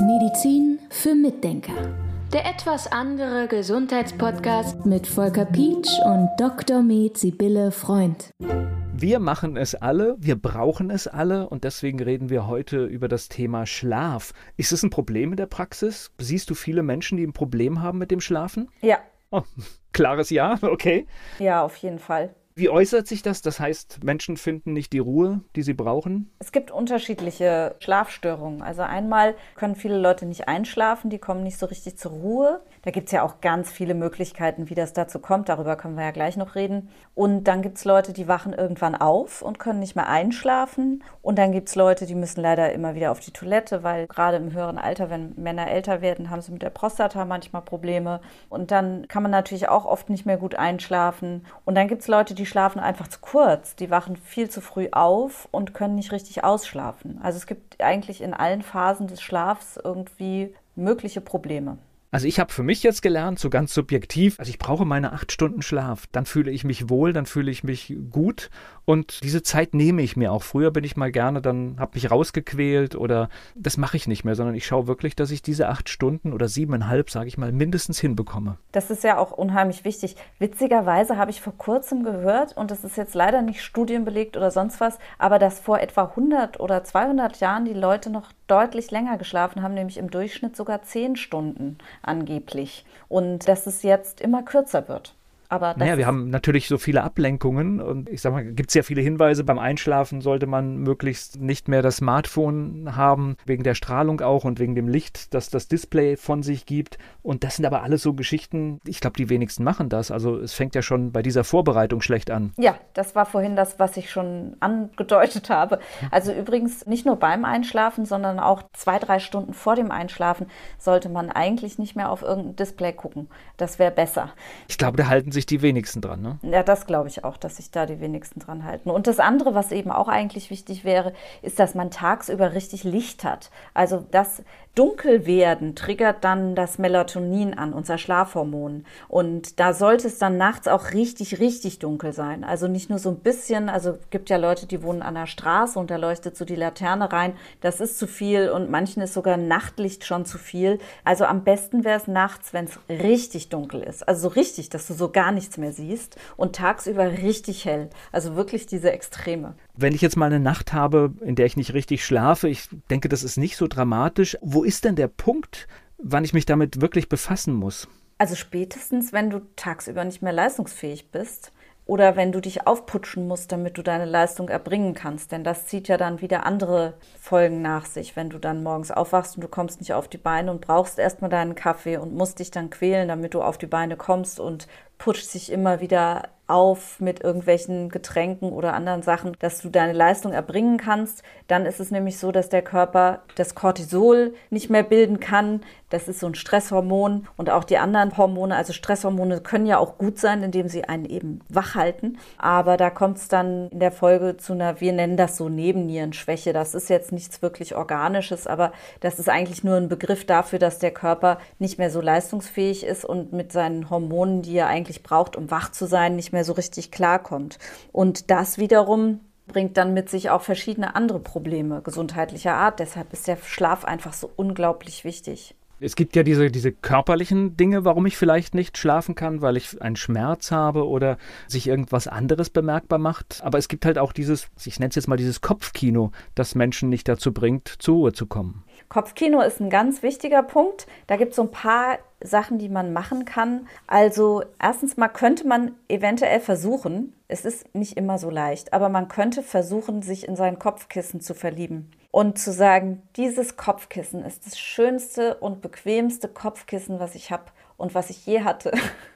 Medizin für Mitdenker. Der etwas andere Gesundheitspodcast mit Volker Pietsch und Dr. Med Sibylle Freund. Wir machen es alle, wir brauchen es alle und deswegen reden wir heute über das Thema Schlaf. Ist es ein Problem in der Praxis? Siehst du viele Menschen, die ein Problem haben mit dem Schlafen? Ja. Oh, klares Ja, okay. Ja, auf jeden Fall. Wie äußert sich das? Das heißt, Menschen finden nicht die Ruhe, die sie brauchen? Es gibt unterschiedliche Schlafstörungen. Also einmal können viele Leute nicht einschlafen, die kommen nicht so richtig zur Ruhe. Da gibt es ja auch ganz viele Möglichkeiten, wie das dazu kommt. Darüber können wir ja gleich noch reden. Und dann gibt es Leute, die wachen irgendwann auf und können nicht mehr einschlafen. Und dann gibt es Leute, die müssen leider immer wieder auf die Toilette, weil gerade im höheren Alter, wenn Männer älter werden, haben sie mit der Prostata manchmal Probleme. Und dann kann man natürlich auch oft nicht mehr gut einschlafen. Und dann gibt es Leute, die schlafen einfach zu kurz. Die wachen viel zu früh auf und können nicht richtig ausschlafen. Also es gibt eigentlich in allen Phasen des Schlafs irgendwie mögliche Probleme. Also ich habe für mich jetzt gelernt, so ganz subjektiv, also ich brauche meine acht Stunden Schlaf. Dann fühle ich mich wohl, dann fühle ich mich gut und diese Zeit nehme ich mir auch. Früher bin ich mal gerne, dann habe mich rausgequält oder das mache ich nicht mehr, sondern ich schaue wirklich, dass ich diese acht Stunden oder siebeneinhalb, sage ich mal, mindestens hinbekomme. Das ist ja auch unheimlich wichtig. Witzigerweise habe ich vor kurzem gehört und das ist jetzt leider nicht studienbelegt oder sonst was, aber dass vor etwa 100 oder 200 Jahren die Leute noch deutlich länger geschlafen haben, nämlich im Durchschnitt sogar zehn Stunden angeblich. Und dass es jetzt immer kürzer wird. Aber naja, wir haben natürlich so viele Ablenkungen und ich sag mal, gibt es ja viele Hinweise. Beim Einschlafen sollte man möglichst nicht mehr das Smartphone haben, wegen der Strahlung auch und wegen dem Licht, das das Display von sich gibt. Und das sind aber alles so Geschichten, ich glaube, die wenigsten machen das. Also es fängt ja schon bei dieser Vorbereitung schlecht an. Ja, das war vorhin das, was ich schon angedeutet habe. Also übrigens nicht nur beim Einschlafen, sondern auch zwei, drei Stunden vor dem Einschlafen sollte man eigentlich nicht mehr auf irgendein Display gucken. Das wäre besser. Ich glaube, da halten sich sich die wenigsten dran, ne? Ja, das glaube ich auch, dass sich da die wenigsten dran halten. Und das andere, was eben auch eigentlich wichtig wäre, ist, dass man tagsüber richtig Licht hat. Also das Dunkelwerden triggert dann das Melatonin an, unser Schlafhormon. Und da sollte es dann nachts auch richtig, richtig dunkel sein. Also nicht nur so ein bisschen, also gibt ja Leute, die wohnen an der Straße und da leuchtet so die Laterne rein. Das ist zu viel und manchen ist sogar Nachtlicht schon zu viel. Also am besten wäre es nachts, wenn es richtig dunkel ist. Also so richtig, dass du so gar nichts mehr siehst und tagsüber richtig hell. Also wirklich diese Extreme. Wenn ich jetzt mal eine Nacht habe, in der ich nicht richtig schlafe, ich denke, das ist nicht so dramatisch. Wo ist denn der Punkt, wann ich mich damit wirklich befassen muss? Also spätestens, wenn du tagsüber nicht mehr leistungsfähig bist oder wenn du dich aufputschen musst, damit du deine Leistung erbringen kannst. Denn das zieht ja dann wieder andere Folgen nach sich, wenn du dann morgens aufwachst und du kommst nicht auf die Beine und brauchst erstmal deinen Kaffee und musst dich dann quälen, damit du auf die Beine kommst und putscht sich immer wieder auf mit irgendwelchen Getränken oder anderen Sachen, dass du deine Leistung erbringen kannst. Dann ist es nämlich so, dass der Körper das Cortisol nicht mehr bilden kann. Das ist so ein Stresshormon und auch die anderen Hormone, also Stresshormone können ja auch gut sein, indem sie einen eben wach halten. Aber da kommt es dann in der Folge zu einer, wir nennen das so Nebennierenschwäche. Das ist jetzt nichts wirklich Organisches, aber das ist eigentlich nur ein Begriff dafür, dass der Körper nicht mehr so leistungsfähig ist und mit seinen Hormonen, die er eigentlich braucht, um wach zu sein, nicht mehr mehr so richtig klarkommt. Und das wiederum bringt dann mit sich auch verschiedene andere Probleme gesundheitlicher Art. Deshalb ist der Schlaf einfach so unglaublich wichtig. Es gibt ja diese, diese körperlichen Dinge, warum ich vielleicht nicht schlafen kann, weil ich einen Schmerz habe oder sich irgendwas anderes bemerkbar macht. Aber es gibt halt auch dieses, ich nenne es jetzt mal dieses Kopfkino, das Menschen nicht dazu bringt, zur Ruhe zu kommen. Kopfkino ist ein ganz wichtiger Punkt. Da gibt es so ein paar Sachen, die man machen kann. Also erstens mal könnte man eventuell versuchen, es ist nicht immer so leicht, aber man könnte versuchen, sich in sein Kopfkissen zu verlieben und zu sagen, dieses Kopfkissen ist das schönste und bequemste Kopfkissen, was ich habe und was ich je hatte.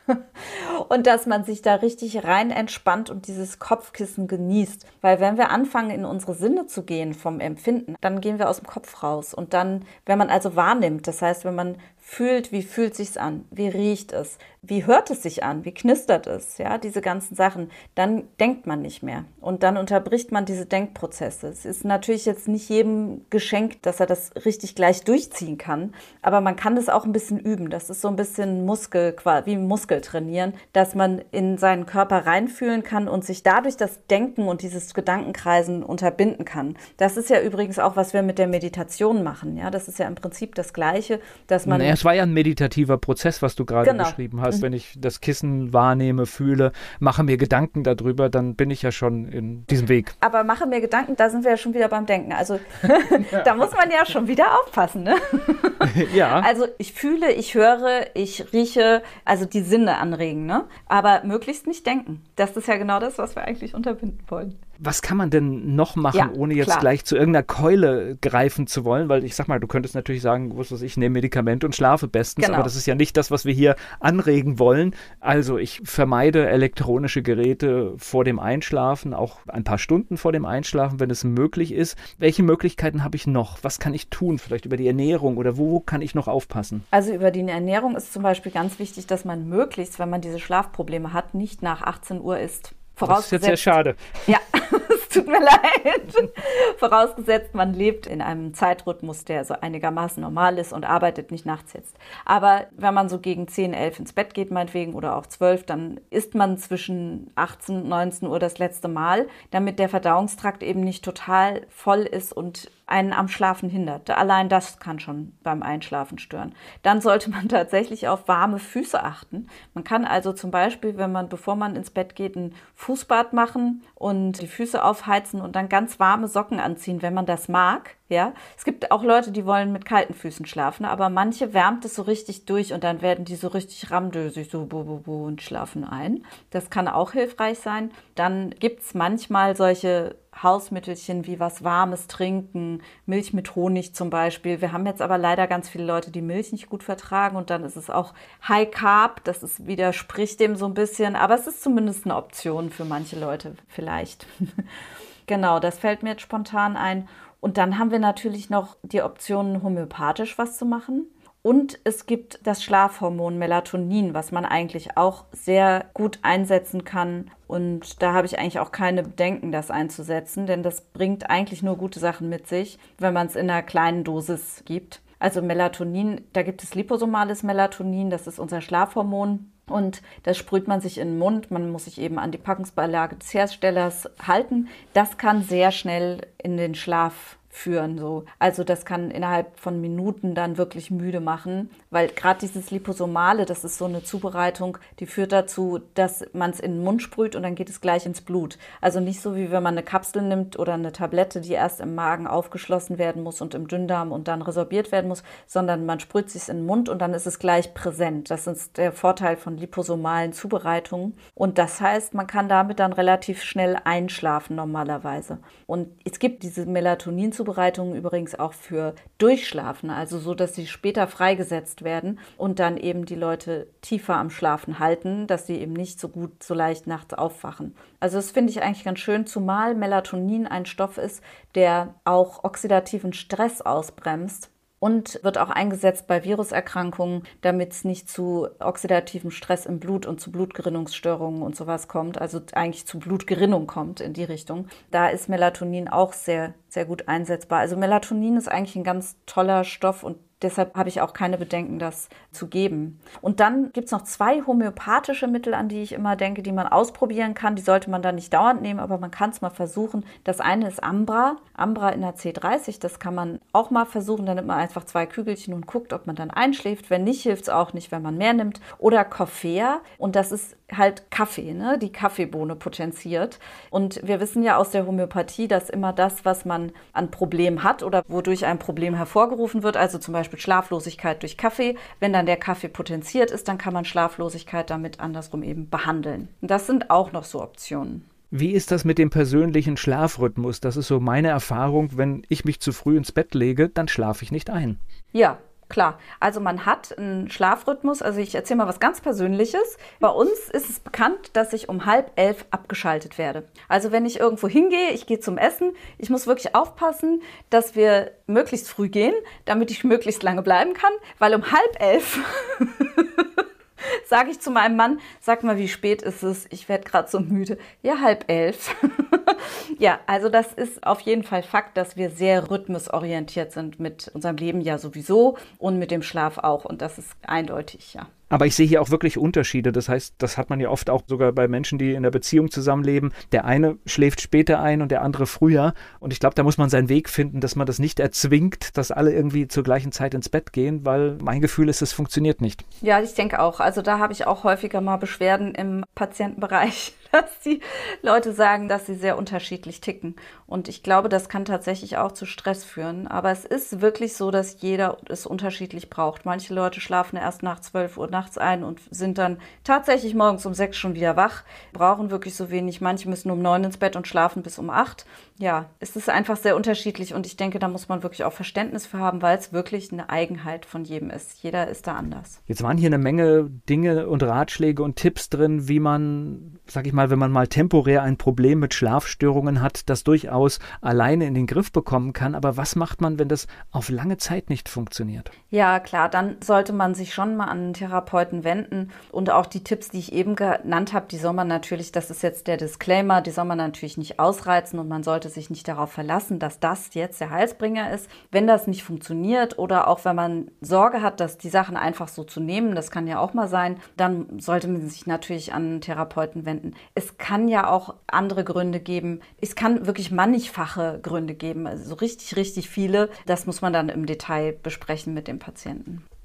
und dass man sich da richtig rein entspannt und dieses Kopfkissen genießt. Weil wenn wir anfangen, in unsere Sinne zu gehen vom Empfinden, dann gehen wir aus dem Kopf raus. Und dann, wenn man also wahrnimmt, das heißt, wenn man fühlt, wie fühlt sich's an, wie riecht es, wie hört es sich an, wie knistert es, ja, diese ganzen Sachen, dann denkt man nicht mehr und dann unterbricht man diese Denkprozesse. Es ist natürlich jetzt nicht jedem geschenkt, dass er das richtig gleich durchziehen kann, aber man kann das auch ein bisschen üben. Das ist so ein bisschen Muskel, wie Muskel trainieren, dass man in seinen Körper reinfühlen kann und sich dadurch das Denken und dieses Gedankenkreisen unterbinden kann. Das ist ja übrigens auch, was wir mit der Meditation machen. Ja, das ist ja im Prinzip das Gleiche, dass man. Naja, es war ja ein meditativer Prozess, was du gerade genau. beschrieben hast. Mhm. Wenn ich das Kissen wahrnehme, fühle, mache mir Gedanken darüber, dann bin ich ja schon in diesem Weg. Aber mache mir Gedanken, da sind wir ja schon wieder beim Denken. Also da muss man ja schon wieder aufpassen. Ne? ja. Also ich fühle, ich höre, ich rieche, also die Sinne anregen, ne? Aber möglichst nicht denken. Das ist ja genau das, was wir eigentlich unterbinden wollen. Was kann man denn noch machen, ja, ohne jetzt klar. gleich zu irgendeiner Keule greifen zu wollen? Weil ich sag mal, du könntest natürlich sagen, was weiß ich, nehme Medikamente und schlafe bestens, genau. aber das ist ja nicht das, was wir hier anregen wollen. Also ich vermeide elektronische Geräte vor dem Einschlafen, auch ein paar Stunden vor dem Einschlafen, wenn es möglich ist. Welche Möglichkeiten habe ich noch? Was kann ich tun? Vielleicht über die Ernährung oder wo kann ich noch aufpassen? Also über die Ernährung ist zum Beispiel ganz wichtig, dass man möglichst, wenn man diese Schlafprobleme hat, nicht nach 18 Uhr isst. Vorausgesetzt, das ist jetzt sehr schade. Ja, es tut mir leid. Vorausgesetzt, man lebt in einem Zeitrhythmus, der so einigermaßen normal ist und arbeitet nicht nachts jetzt. Aber wenn man so gegen 10, 11 ins Bett geht, meinetwegen, oder auch 12, dann isst man zwischen 18 und 19 Uhr das letzte Mal, damit der Verdauungstrakt eben nicht total voll ist und einen am Schlafen hindert. Allein das kann schon beim Einschlafen stören. Dann sollte man tatsächlich auf warme Füße achten. Man kann also zum Beispiel, wenn man, bevor man ins Bett geht, ein Fußbad machen und die Füße aufheizen und dann ganz warme Socken anziehen, wenn man das mag. Ja, es gibt auch Leute, die wollen mit kalten Füßen schlafen, aber manche wärmt es so richtig durch und dann werden die so richtig ramdösig, so bu, bu, bu und schlafen ein. Das kann auch hilfreich sein. Dann gibt es manchmal solche Hausmittelchen wie was Warmes trinken, Milch mit Honig zum Beispiel. Wir haben jetzt aber leider ganz viele Leute, die Milch nicht gut vertragen und dann ist es auch High Carb. Das ist, widerspricht dem so ein bisschen, aber es ist zumindest eine Option für manche Leute vielleicht. genau, das fällt mir jetzt spontan ein. Und dann haben wir natürlich noch die Option, homöopathisch was zu machen. Und es gibt das Schlafhormon Melatonin, was man eigentlich auch sehr gut einsetzen kann. Und da habe ich eigentlich auch keine Bedenken, das einzusetzen, denn das bringt eigentlich nur gute Sachen mit sich, wenn man es in einer kleinen Dosis gibt. Also Melatonin, da gibt es liposomales Melatonin, das ist unser Schlafhormon. Und das sprüht man sich in den Mund. Man muss sich eben an die Packungsbeilage des Herstellers halten. Das kann sehr schnell in den Schlaf führen. So. Also das kann innerhalb von Minuten dann wirklich müde machen, weil gerade dieses Liposomale, das ist so eine Zubereitung, die führt dazu, dass man es in den Mund sprüht und dann geht es gleich ins Blut. Also nicht so wie wenn man eine Kapsel nimmt oder eine Tablette, die erst im Magen aufgeschlossen werden muss und im Dünndarm und dann resorbiert werden muss, sondern man sprüht sich in den Mund und dann ist es gleich präsent. Das ist der Vorteil von liposomalen Zubereitungen. Und das heißt, man kann damit dann relativ schnell einschlafen normalerweise. Und es gibt diese Melatonin-Zubereitung Zubereitungen übrigens auch für Durchschlafen, also so, dass sie später freigesetzt werden und dann eben die Leute tiefer am Schlafen halten, dass sie eben nicht so gut, so leicht nachts aufwachen. Also das finde ich eigentlich ganz schön, zumal Melatonin ein Stoff ist, der auch oxidativen Stress ausbremst und wird auch eingesetzt bei Viruserkrankungen, damit es nicht zu oxidativem Stress im Blut und zu Blutgerinnungsstörungen und sowas kommt, also eigentlich zu Blutgerinnung kommt in die Richtung. Da ist Melatonin auch sehr, sehr gut einsetzbar. Also Melatonin ist eigentlich ein ganz toller Stoff und Deshalb habe ich auch keine Bedenken, das zu geben. Und dann gibt es noch zwei homöopathische Mittel, an die ich immer denke, die man ausprobieren kann. Die sollte man dann nicht dauernd nehmen, aber man kann es mal versuchen. Das eine ist Ambra. Ambra in der C30, das kann man auch mal versuchen. Dann nimmt man einfach zwei Kügelchen und guckt, ob man dann einschläft. Wenn nicht, hilft es auch nicht, wenn man mehr nimmt. Oder Coffea. Und das ist halt Kaffee, ne? die Kaffeebohne potenziert. Und wir wissen ja aus der Homöopathie, dass immer das, was man an Problemen hat oder wodurch ein Problem hervorgerufen wird, also zum Beispiel Schlaflosigkeit durch Kaffee, wenn dann der Kaffee potenziert ist, dann kann man Schlaflosigkeit damit andersrum eben behandeln. Das sind auch noch so Optionen. Wie ist das mit dem persönlichen Schlafrhythmus? Das ist so meine Erfahrung. Wenn ich mich zu früh ins Bett lege, dann schlafe ich nicht ein. Ja, Klar, also man hat einen Schlafrhythmus. Also ich erzähle mal was ganz Persönliches. Bei uns ist es bekannt, dass ich um halb elf abgeschaltet werde. Also wenn ich irgendwo hingehe, ich gehe zum Essen, ich muss wirklich aufpassen, dass wir möglichst früh gehen, damit ich möglichst lange bleiben kann, weil um halb elf sage ich zu meinem Mann, sag mal, wie spät ist es? Ich werde gerade so müde. Ja, halb elf. ja, also das ist auf jeden Fall Fakt, dass wir sehr rhythmusorientiert sind mit unserem Leben ja sowieso und mit dem Schlaf auch. Und das ist eindeutig, ja. Aber ich sehe hier auch wirklich Unterschiede. Das heißt, das hat man ja oft auch sogar bei Menschen, die in der Beziehung zusammenleben. Der eine schläft später ein und der andere früher. Und ich glaube, da muss man seinen Weg finden, dass man das nicht erzwingt, dass alle irgendwie zur gleichen Zeit ins Bett gehen, weil mein Gefühl ist, es funktioniert nicht. Ja, ich denke auch. Also da habe ich auch häufiger mal Beschwerden im Patientenbereich dass die Leute sagen, dass sie sehr unterschiedlich ticken. Und ich glaube, das kann tatsächlich auch zu Stress führen. Aber es ist wirklich so, dass jeder es unterschiedlich braucht. Manche Leute schlafen erst nach 12 Uhr nachts ein und sind dann tatsächlich morgens um sechs schon wieder wach, brauchen wirklich so wenig. Manche müssen um neun ins Bett und schlafen bis um acht. Ja, es ist einfach sehr unterschiedlich und ich denke, da muss man wirklich auch Verständnis für haben, weil es wirklich eine Eigenheit von jedem ist. Jeder ist da anders. Jetzt waren hier eine Menge Dinge und Ratschläge und Tipps drin, wie man, sag ich mal, wenn man mal temporär ein Problem mit Schlafstörungen hat, das durchaus alleine in den Griff bekommen kann. Aber was macht man, wenn das auf lange Zeit nicht funktioniert? Ja, klar, dann sollte man sich schon mal an einen Therapeuten wenden. Und auch die Tipps, die ich eben genannt habe, die soll man natürlich, das ist jetzt der Disclaimer, die soll man natürlich nicht ausreizen und man sollte sich nicht darauf verlassen, dass das jetzt der Heilsbringer ist. Wenn das nicht funktioniert oder auch wenn man Sorge hat, dass die Sachen einfach so zu nehmen, das kann ja auch mal sein, dann sollte man sich natürlich an einen Therapeuten wenden. Es kann ja auch andere Gründe geben. Es kann wirklich mannigfache Gründe geben, also so richtig, richtig viele. Das muss man dann im Detail besprechen mit dem Patienten.